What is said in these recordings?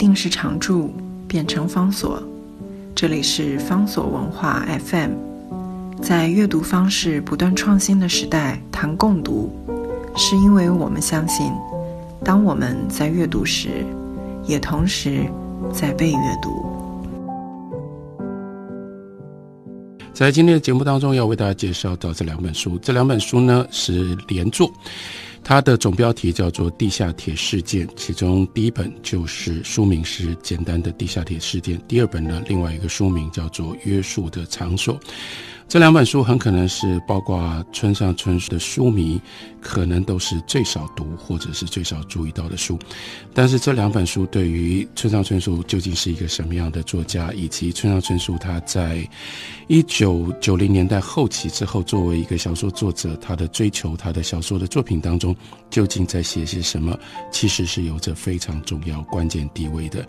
定时常驻变成方所。这里是方所文化 FM，在阅读方式不断创新的时代谈共读，是因为我们相信，当我们在阅读时，也同时在被阅读。在今天的节目当中，要为大家介绍到这两本书。这两本书呢是连作，它的总标题叫做《地下铁事件》，其中第一本就是书名是简单的《地下铁事件》，第二本呢另外一个书名叫做《约束的场所》。这两本书很可能是包括村上春树的书迷，可能都是最少读或者是最少注意到的书。但是这两本书对于村上春树究竟是一个什么样的作家，以及村上春树他在一九九零年代后期之后，作为一个小说作者，他的追求，他的小说的作品当中究竟在写些什么，其实是有着非常重要关键地位的。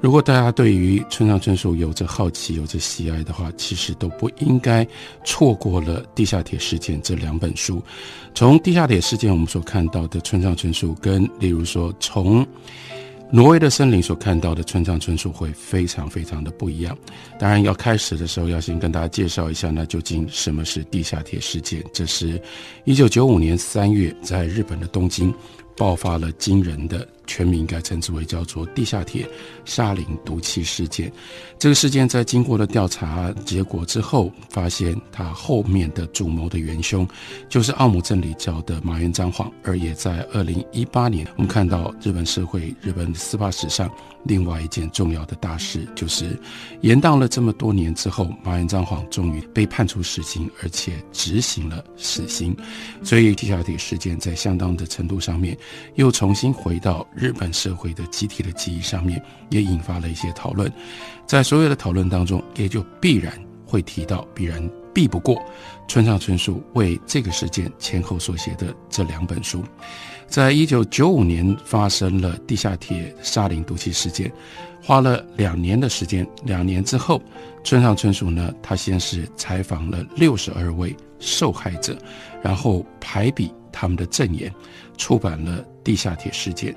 如果大家对于村上春树有着好奇、有着喜爱的话，其实都不应该。错过了《地下铁事件》这两本书。从《地下铁事件》我们所看到的村上春树，跟例如说从《挪威的森林》所看到的村上春树，会非常非常的不一样。当然，要开始的时候，要先跟大家介绍一下，那究竟什么是地下铁事件？这是一九九五年三月，在日本的东京爆发了惊人的。全名应该称之为叫做地下铁沙林毒气事件。这个事件在经过了调查结果之后，发现他后面的主谋的元凶就是奥姆真理教的马原彰晃。而也在二零一八年，我们看到日本社会、日本司法史上另外一件重要的大事，就是延宕了这么多年之后，马原彰晃终于被判处死刑，而且执行了死刑。所以地下铁事件在相当的程度上面又重新回到。日本社会的集体的记忆上面，也引发了一些讨论。在所有的讨论当中，也就必然会提到，必然避不过村上春树为这个事件前后所写的这两本书。在一九九五年发生了地下铁沙林毒气事件，花了两年的时间。两年之后，村上春树呢，他先是采访了六十二位受害者，然后排比他们的证言。出版了《地下铁事件》，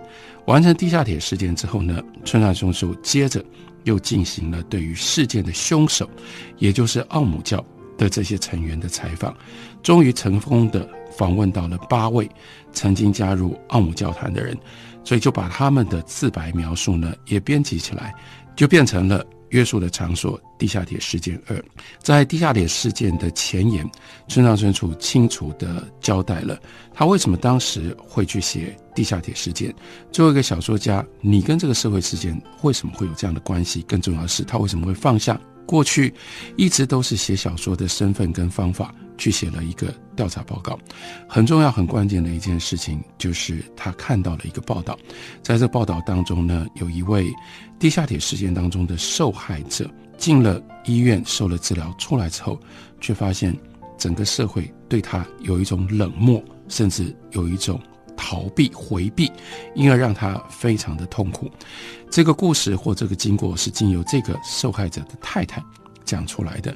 完成《地下铁事件》之后呢，村上春树接着又进行了对于事件的凶手，也就是奥姆教的这些成员的采访，终于成功的访问到了八位曾经加入奥姆教团的人，所以就把他们的自白描述呢也编辑起来，就变成了。约束的场所，地下铁事件二，在地下铁事件的前言，村上春树清楚的交代了他为什么当时会去写地下铁事件。作为一个小说家，你跟这个社会事件为什么会有这样的关系？更重要的是，他为什么会放下过去一直都是写小说的身份跟方法？去写了一个调查报告，很重要、很关键的一件事情就是他看到了一个报道，在这报道当中呢，有一位地下铁事件当中的受害者进了医院受了治疗，出来之后，却发现整个社会对他有一种冷漠，甚至有一种逃避、回避，因而让他非常的痛苦。这个故事或这个经过是经由这个受害者的太太讲出来的。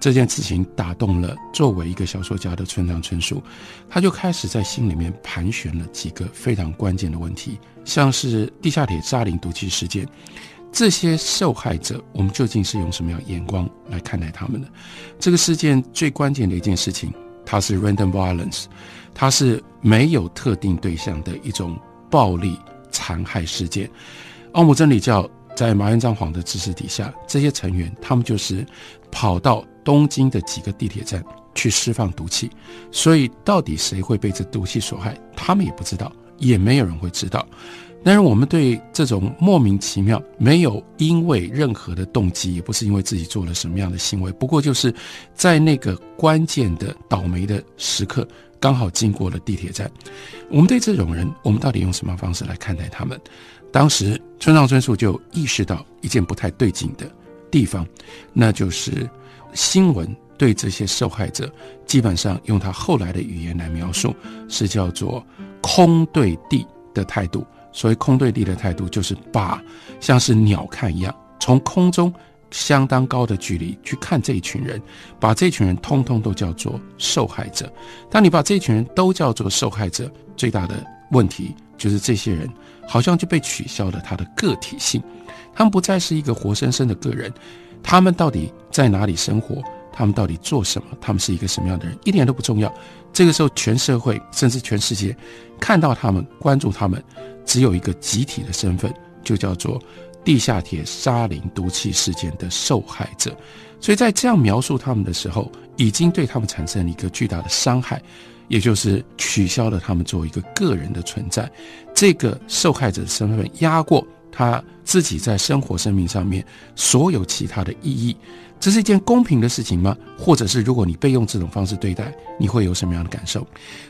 这件事情打动了作为一个小说家的村上春树，他就开始在心里面盘旋了几个非常关键的问题，像是地下铁沙林毒气事件，这些受害者，我们究竟是用什么样眼光来看待他们的？这个事件最关键的一件事情，它是 random violence，它是没有特定对象的一种暴力残害事件。奥姆真理教在麻原彰晃的指示底下，这些成员他们就是跑到。东京的几个地铁站去释放毒气，所以到底谁会被这毒气所害，他们也不知道，也没有人会知道。但是我们对这种莫名其妙、没有因为任何的动机，也不是因为自己做了什么样的行为，不过就是在那个关键的倒霉的时刻，刚好经过了地铁站。我们对这种人，我们到底用什么方式来看待他们？当时村上春树就意识到一件不太对劲的地方，那就是。新闻对这些受害者，基本上用他后来的语言来描述，是叫做“空对地”的态度。所谓“空对地”的态度，就是把像是鸟看一样，从空中相当高的距离去看这一群人，把这群人通通都叫做受害者。当你把这群人都叫做受害者，最大的问题就是这些人好像就被取消了他的个体性，他们不再是一个活生生的个人，他们到底在哪里生活？他们到底做什么？他们是一个什么样的人？一点都不重要。这个时候，全社会甚至全世界看到他们、关注他们，只有一个集体的身份，就叫做地下铁沙林毒气事件的受害者。所以在这样描述他们的时候，已经对他们产生了一个巨大的伤害，也就是取消了他们作为一个个人的存在。这个受害者的身份压过他自己在生活、生命上面所有其他的意义。这是一件公平的事情吗？或者是如果你被用这种方式对待，你会有什么样的感受？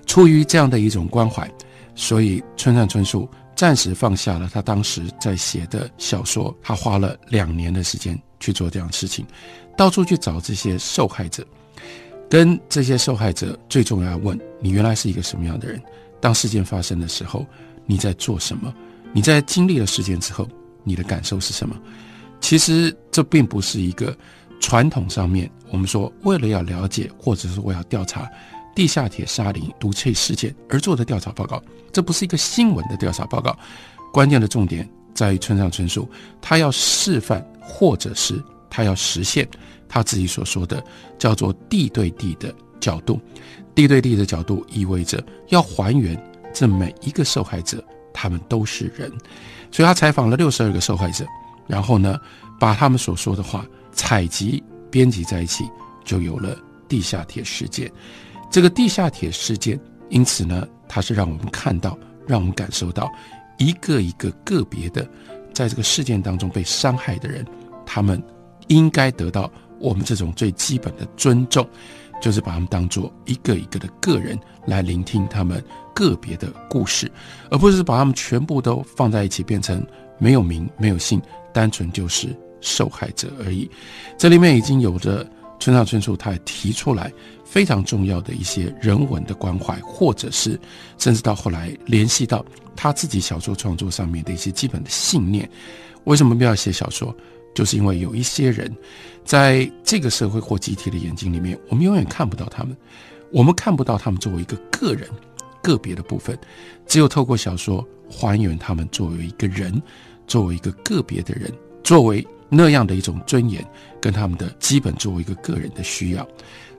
出于这样的一种关怀，所以村上春树暂时放下了他当时在写的小说，他花了两年的时间去做这样的事情，到处去找这些受害者，跟这些受害者最重要问：你原来是一个什么样的人？当事件发生的时候，你在做什么？你在经历了事件之后，你的感受是什么？其实这并不是一个。传统上面，我们说为了要了解，或者是我要调查地下铁沙林毒气事件而做的调查报告，这不是一个新闻的调查报告。关键的重点在于村上春树，他要示范，或者是他要实现他自己所说的叫做地对地的角度。地对地的角度意味着要还原这每一个受害者，他们都是人。所以他采访了六十二个受害者，然后呢，把他们所说的话。采集、编辑在一起，就有了地下铁事件。这个地下铁事件，因此呢，它是让我们看到、让我们感受到一个一个个别的，在这个事件当中被伤害的人，他们应该得到我们这种最基本的尊重，就是把他们当做一个一个的个人来聆听他们个别的故事，而不是把他们全部都放在一起，变成没有名、没有姓，单纯就是。受害者而已，这里面已经有着村上春树他也提出来非常重要的一些人文的关怀，或者是甚至到后来联系到他自己小说创作上面的一些基本的信念。为什么不要写小说？就是因为有一些人在这个社会或集体的眼睛里面，我们永远看不到他们，我们看不到他们作为一个个人个别的部分，只有透过小说还原他们作为一个人，作为一个个别的人，作为。那样的一种尊严，跟他们的基本作为一个个人的需要，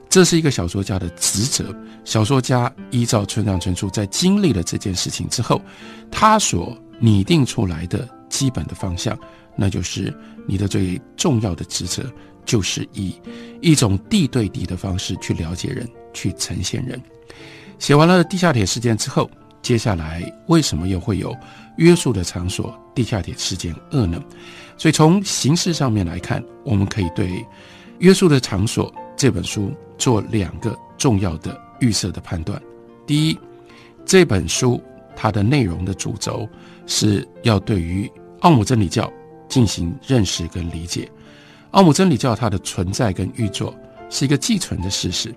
这是一个小说家的职责。小说家依照村上春树在经历了这件事情之后，他所拟定出来的基本的方向，那就是你的最重要的职责，就是以一种地对地的方式去了解人，去呈现人。写完了地下铁事件之后，接下来为什么又会有约束的场所地下铁事件二呢？所以从形式上面来看，我们可以对《约束的场所》这本书做两个重要的预设的判断。第一，这本书它的内容的主轴是要对于奥姆真理教进行认识跟理解。奥姆真理教它的存在跟运作是一个既存的事实，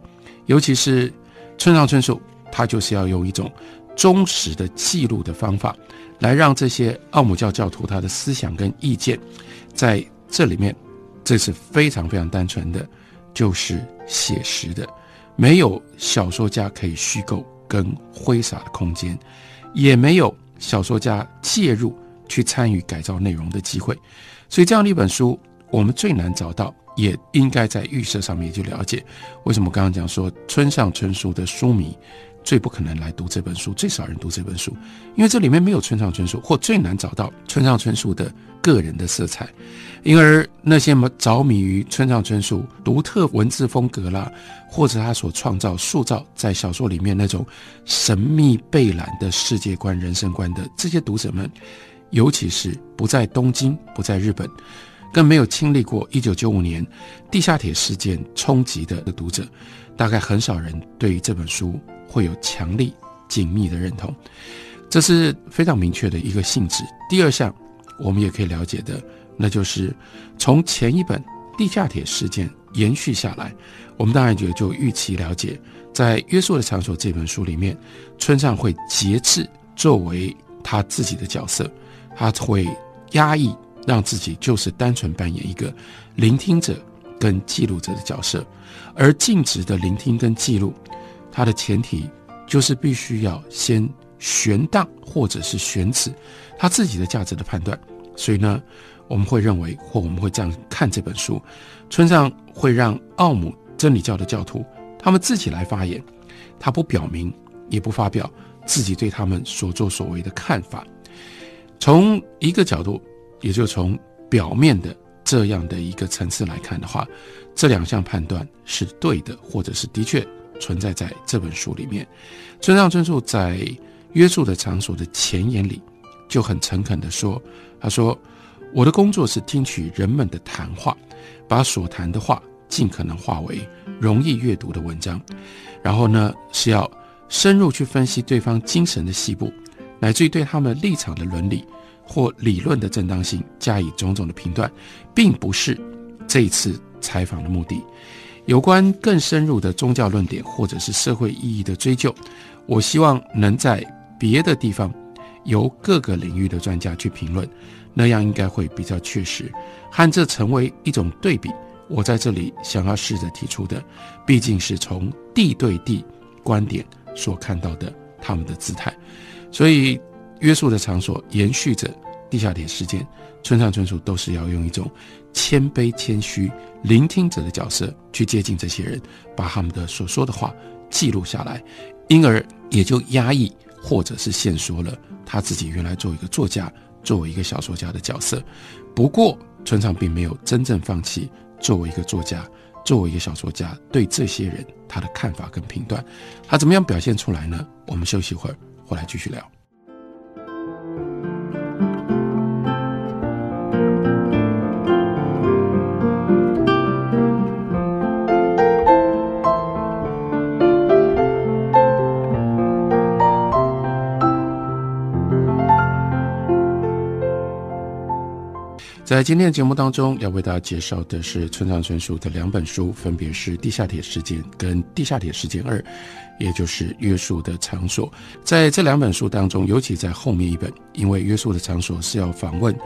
尤其是村上春树，他就是要用一种忠实的记录的方法。来让这些奥姆教教徒他的思想跟意见，在这里面，这是非常非常单纯的，就是写实的，没有小说家可以虚构跟挥洒的空间，也没有小说家介入去参与改造内容的机会，所以这样的一本书，我们最难找到，也应该在预设上面就了解，为什么刚刚讲说村上春树的书迷。最不可能来读这本书，最少人读这本书，因为这里面没有村上春树，或最难找到村上春树的个人的色彩。因而那些么着迷于村上春树独特文字风格啦，或者他所创造、塑造在小说里面那种神秘贝兰的世界观、人生观的这些读者们，尤其是不在东京、不在日本，更没有经历过一九九五年地下铁事件冲击的读者，大概很少人对于这本书。会有强力、紧密的认同，这是非常明确的一个性质。第二项，我们也可以了解的，那就是从前一本地下铁事件延续下来，我们当然就就预期了解，在《约束的场所》这本书里面，村上会节制作为他自己的角色，他会压抑让自己就是单纯扮演一个聆听者跟记录者的角色，而静止的聆听跟记录。它的前提就是必须要先悬荡或者是悬此他自己的价值的判断。所以呢，我们会认为，或我们会这样看这本书，村上会让奥姆真理教的教徒他们自己来发言，他不表明，也不发表自己对他们所作所为的看法。从一个角度，也就从表面的这样的一个层次来看的话，这两项判断是对的，或者是的确存在在这本书里面。村上春树在约束的场所的前言里就很诚恳地说。他说：“我的工作是听取人们的谈话，把所谈的话尽可能化为容易阅读的文章，然后呢是要深入去分析对方精神的细部，乃至于对他们立场的伦理或理论的正当性加以种种的评断，并不是这一次采访的目的。有关更深入的宗教论点或者是社会意义的追究，我希望能在别的地方。”由各个领域的专家去评论，那样应该会比较确实，和这成为一种对比。我在这里想要试着提出的，毕竟是从地对地观点所看到的他们的姿态。所以，约束的场所延续着地下铁事件，村上春树都是要用一种谦卑、谦虚、聆听者的角色去接近这些人，把他们的所说的话记录下来，因而也就压抑或者是限缩了。他自己原来作为一个作家，作为一个小说家的角色，不过村上并没有真正放弃作为一个作家，作为一个小说家对这些人他的看法跟评断，他怎么样表现出来呢？我们休息一会儿，回来继续聊。在今天的节目当中，要为大家介绍的是村上春树的两本书，分别是《地下铁事件》跟《地下铁事件二》，也就是《约束的场所》。在这两本书当中，尤其在后面一本，因为《约束的场所》是要访问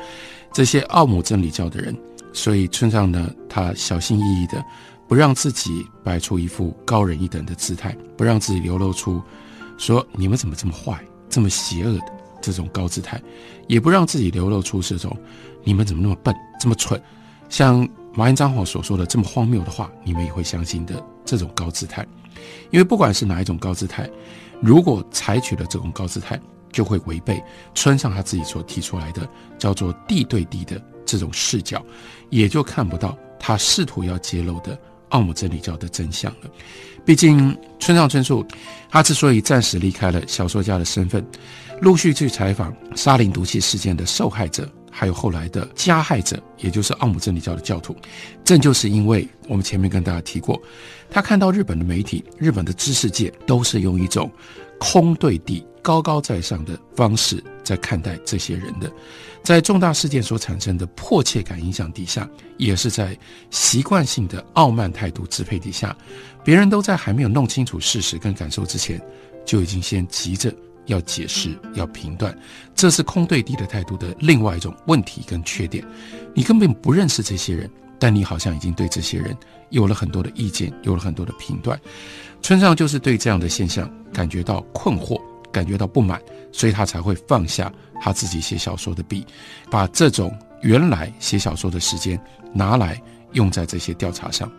这些奥姆真理教的人，所以村上呢，他小心翼翼的不让自己摆出一副高人一等的姿态，不让自己流露出说你们怎么这么坏、这么邪恶的这种高姿态，也不让自己流露出这种。你们怎么那么笨，这么蠢？像马英张华所说的这么荒谬的话，你们也会相信的这种高姿态？因为不管是哪一种高姿态，如果采取了这种高姿态，就会违背村上他自己所提出来的叫做地对地的这种视角，也就看不到他试图要揭露的奥姆真理教的真相了。毕竟村上春树，他之所以暂时离开了小说家的身份，陆续去采访沙林毒气事件的受害者。还有后来的加害者，也就是奥姆真理教的教徒，正就是因为我们前面跟大家提过，他看到日本的媒体、日本的知识界都是用一种空对地、高高在上的方式在看待这些人的，在重大事件所产生的迫切感影响底下，也是在习惯性的傲慢态度支配底下，别人都在还没有弄清楚事实跟感受之前，就已经先急着。要解释，要评断，这是空对地的态度的另外一种问题跟缺点。你根本不认识这些人，但你好像已经对这些人有了很多的意见，有了很多的评断。村上就是对这样的现象感觉到困惑，感觉到不满，所以他才会放下他自己写小说的笔，把这种原来写小说的时间拿来用在这些调查上。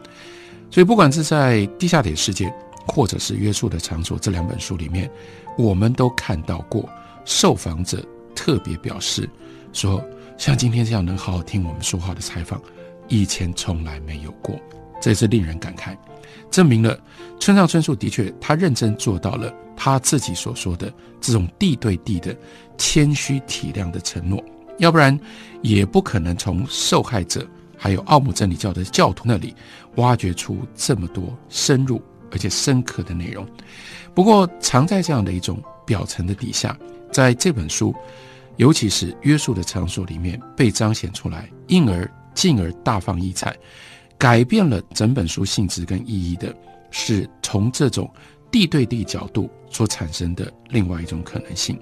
所以，不管是在地下铁事件，或者是约束的场所这两本书里面。我们都看到过，受访者特别表示说，像今天这样能好好听我们说话的采访，以前从来没有过，这是令人感慨，证明了村上春树的确他认真做到了他自己所说的这种地对地的谦虚体谅的承诺，要不然也不可能从受害者还有奥姆真理教的教徒那里挖掘出这么多深入而且深刻的内容。不过，藏在这样的一种表层的底下，在这本书，尤其是约束的场所里面被彰显出来，因而进而大放异彩，改变了整本书性质跟意义的，是从这种地对地角度所产生的另外一种可能性，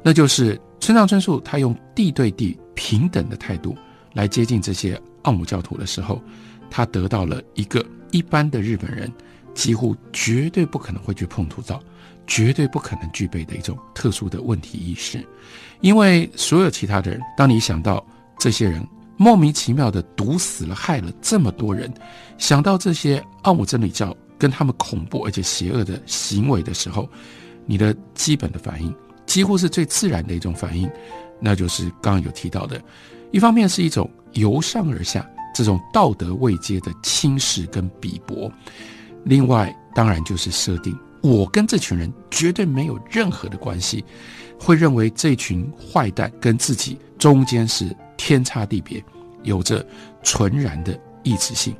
那就是村上春树他用地对地平等的态度来接近这些奥姆教徒的时候，他得到了一个一般的日本人。几乎绝对不可能会去碰触到，绝对不可能具备的一种特殊的问题意识。因为所有其他的人，当你想到这些人莫名其妙的毒死了、害了这么多人，想到这些奥姆真理教跟他们恐怖而且邪恶的行为的时候，你的基本的反应，几乎是最自然的一种反应，那就是刚刚有提到的，一方面是一种由上而下这种道德位阶的轻视跟鄙薄。另外，当然就是设定我跟这群人绝对没有任何的关系，会认为这群坏蛋跟自己中间是天差地别，有着纯然的意志性。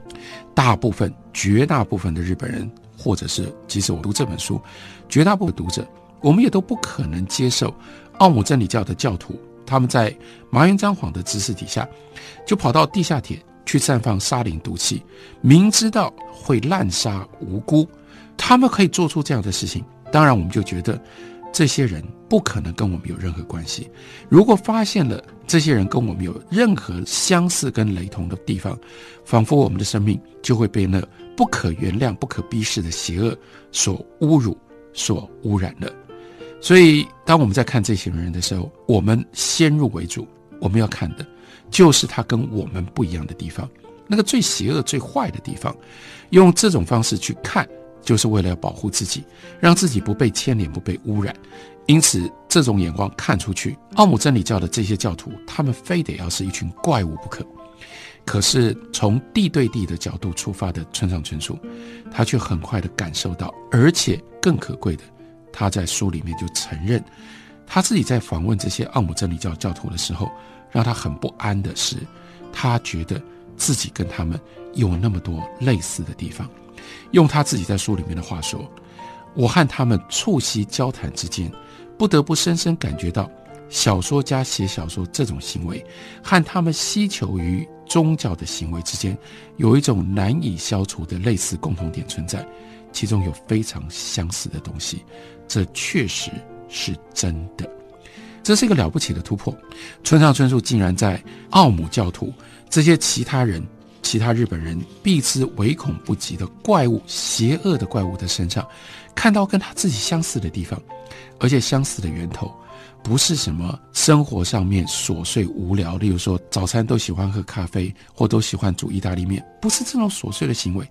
大部分、绝大部分的日本人，或者是即使我读这本书，绝大部分读者，我们也都不可能接受奥姆真理教的教徒他们在麻原彰晃的指使底下，就跑到地下铁。去绽放沙林毒气，明知道会滥杀无辜，他们可以做出这样的事情。当然，我们就觉得这些人不可能跟我们有任何关系。如果发现了这些人跟我们有任何相似跟雷同的地方，仿佛我们的生命就会被那不可原谅、不可逼视的邪恶所侮辱、所污染了。所以，当我们在看这些人的时候，我们先入为主，我们要看的。就是他跟我们不一样的地方，那个最邪恶、最坏的地方，用这种方式去看，就是为了要保护自己，让自己不被牵连、不被污染。因此，这种眼光看出去，奥姆真理教的这些教徒，他们非得要是一群怪物不可。可是，从地对地的角度出发的村上春树，他却很快的感受到，而且更可贵的，他在书里面就承认，他自己在访问这些奥姆真理教教徒的时候。让他很不安的是，他觉得自己跟他们有那么多类似的地方。用他自己在书里面的话说：“我和他们促膝交谈之间，不得不深深感觉到，小说家写小说这种行为，和他们希求于宗教的行为之间，有一种难以消除的类似共同点存在，其中有非常相似的东西。这确实是真的。”这是一个了不起的突破，村上春树竟然在奥姆教徒这些其他人、其他日本人避之唯恐不及的怪物、邪恶的怪物的身上，看到跟他自己相似的地方，而且相似的源头不是什么生活上面琐碎无聊，例如说早餐都喜欢喝咖啡或都喜欢煮意大利面，不是这种琐碎的行为，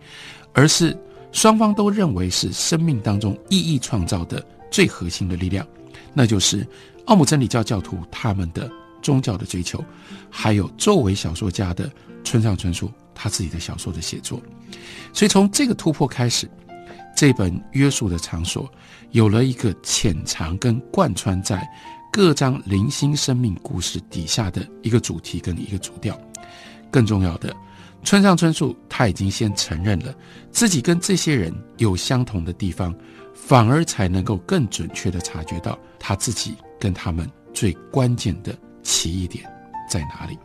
而是双方都认为是生命当中意义创造的最核心的力量，那就是。奥姆真理教教徒他们的宗教的追求，还有作为小说家的村上春树他自己的小说的写作，所以从这个突破开始，这本约束的场所有了一个潜藏跟贯穿在各张零星生命故事底下的一个主题跟一个主调。更重要的，村上春树他已经先承认了自己跟这些人有相同的地方，反而才能够更准确地察觉到他自己。跟他们最关键的奇异点在哪里？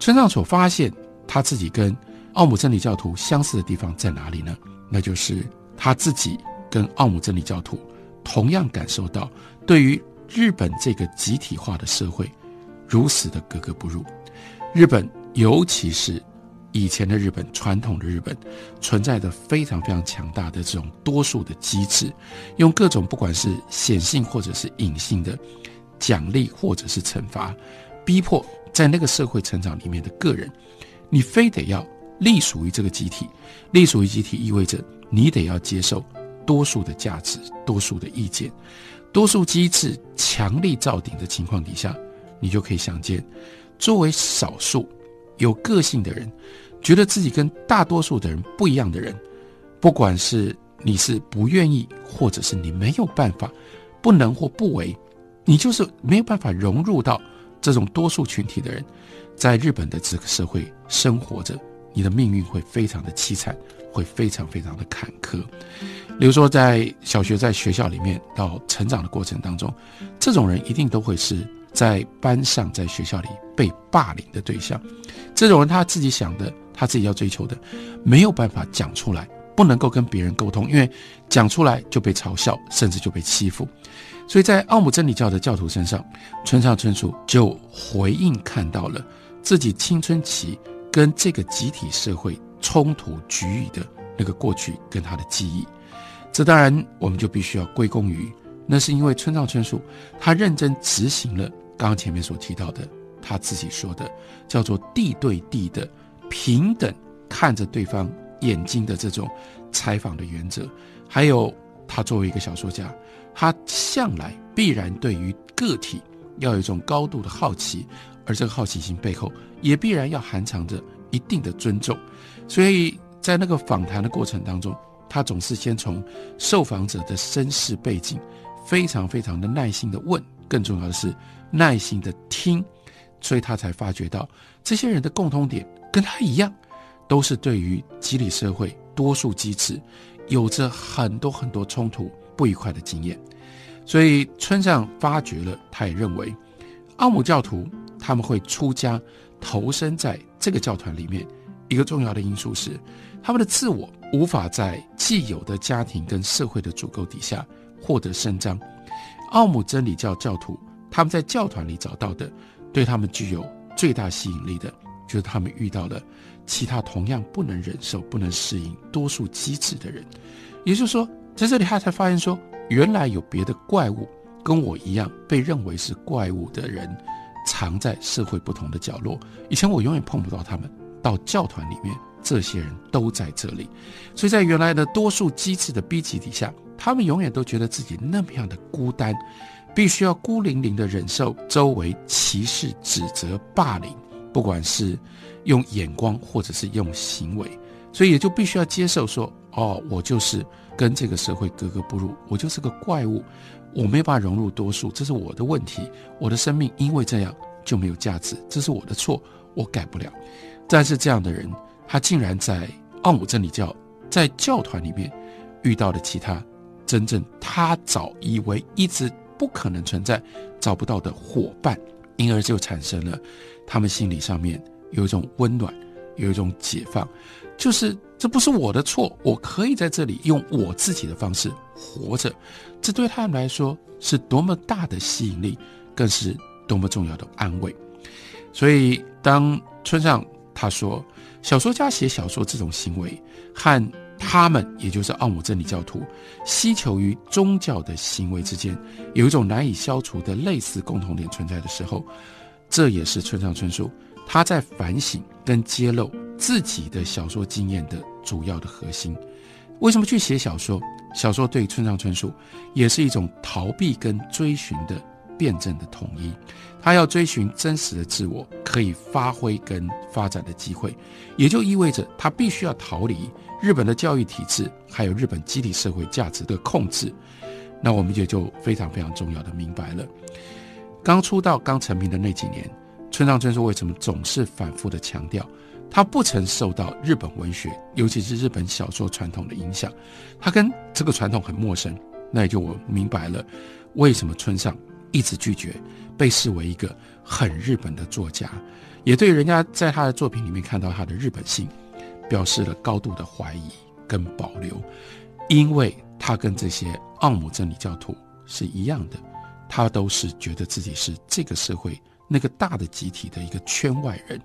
村上所发现他自己跟奥姆真理教徒相似的地方在哪里呢？那就是他自己跟奥姆真理教徒同样感受到，对于日本这个集体化的社会如此的格格不入。日本，尤其是以前的日本，传统的日本，存在着非常非常强大的这种多数的机制，用各种不管是显性或者是隐性的。奖励或者是惩罚，逼迫在那个社会成长里面的个人，你非得要隶属于这个集体。隶属于集体意味着你得要接受多数的价值、多数的意见。多数机制强力造顶的情况底下，你就可以想见，作为少数有个性的人，觉得自己跟大多数的人不一样的人，不管是你是不愿意，或者是你没有办法、不能或不为。你就是没有办法融入到这种多数群体的人，在日本的这个社会生活着，你的命运会非常的凄惨，会非常非常的坎坷。比如说，在小学在学校里面到成长的过程当中，这种人一定都会是在班上在学校里被霸凌的对象。这种人他自己想的，他自己要追求的，没有办法讲出来，不能够跟别人沟通，因为讲出来就被嘲笑，甚至就被欺负。所以在奥姆真理教的教徒身上，村上春树就回应看到了自己青春期跟这个集体社会冲突局域的那个过去跟他的记忆。这当然我们就必须要归功于，那是因为村上春树他认真执行了刚刚前面所提到的他自己说的叫做地对地的平等看着对方眼睛的这种采访的原则，还有他作为一个小说家，他向来必然对于个体要有一种高度的好奇，而这个好奇心背后也必然要含藏着一定的尊重，所以在那个访谈的过程当中。他总是先从受访者的身世背景，非常非常的耐心的问，更重要的是耐心的听，所以他才发觉到这些人的共通点跟他一样，都是对于激励社会多数机制有着很多很多冲突不愉快的经验。所以村上发觉了，他也认为奥姆教徒他们会出家投身在这个教团里面，一个重要的因素是他们的自我。无法在既有的家庭跟社会的足够底下获得伸张。奥姆真理教教徒他们在教团里找到的，对他们具有最大吸引力的，就是他们遇到了其他同样不能忍受、不能适应多数机制的人。也就是说，在这里他才发现说，原来有别的怪物跟我一样被认为是怪物的人，藏在社会不同的角落。以前我永远碰不到他们，到教团里面。这些人都在这里，所以在原来的多数机制的逼急底下，他们永远都觉得自己那么样的孤单，必须要孤零零的忍受周围歧视、指责、霸凌，不管是用眼光或者是用行为，所以也就必须要接受说：哦，我就是跟这个社会格格不入，我就是个怪物，我没办法融入多数，这是我的问题，我的生命因为这样就没有价值，这是我的错，我改不了。但是这样的人。他竟然在奥姆真理教在教团里面遇到了其他真正他早以为一直不可能存在、找不到的伙伴，因而就产生了他们心理上面有一种温暖，有一种解放，就是这不是我的错，我可以在这里用我自己的方式活着，这对他们来说是多么大的吸引力，更是多么重要的安慰。所以当村上他说。小说家写小说这种行为，和他们，也就是奥姆真理教徒，希求于宗教的行为之间，有一种难以消除的类似共同点存在的时候，这也是村上春树他在反省跟揭露自己的小说经验的主要的核心。为什么去写小说？小说对村上春树也是一种逃避跟追寻的。辩证的统一，他要追寻真实的自我可以发挥跟发展的机会，也就意味着他必须要逃离日本的教育体制，还有日本集体社会价值的控制。那我们也就非常非常重要的明白了。刚出道、刚成名的那几年，村上春树为什么总是反复的强调，他不曾受到日本文学，尤其是日本小说传统的影响，他跟这个传统很陌生。那也就我明白了，为什么村上。一直拒绝被视为一个很日本的作家，也对人家在他的作品里面看到他的日本性，表示了高度的怀疑跟保留，因为他跟这些奥姆真理教徒是一样的，他都是觉得自己是这个社会那个大的集体的一个圈外人，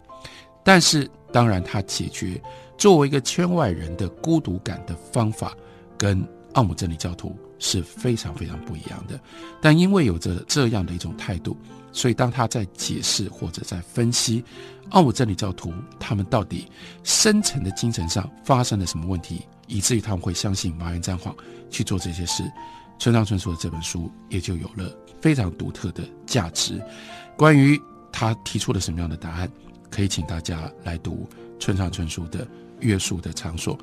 但是当然他解决作为一个圈外人的孤独感的方法，跟奥姆真理教徒。是非常非常不一样的，但因为有着这样的一种态度，所以当他在解释或者在分析奥姆真理教徒他们到底深层的精神上发生了什么问题，以至于他们会相信麻原彰晃去做这些事，村上春树的这本书也就有了非常独特的价值。关于他提出了什么样的答案，可以请大家来读村上春树的《约束的场所》。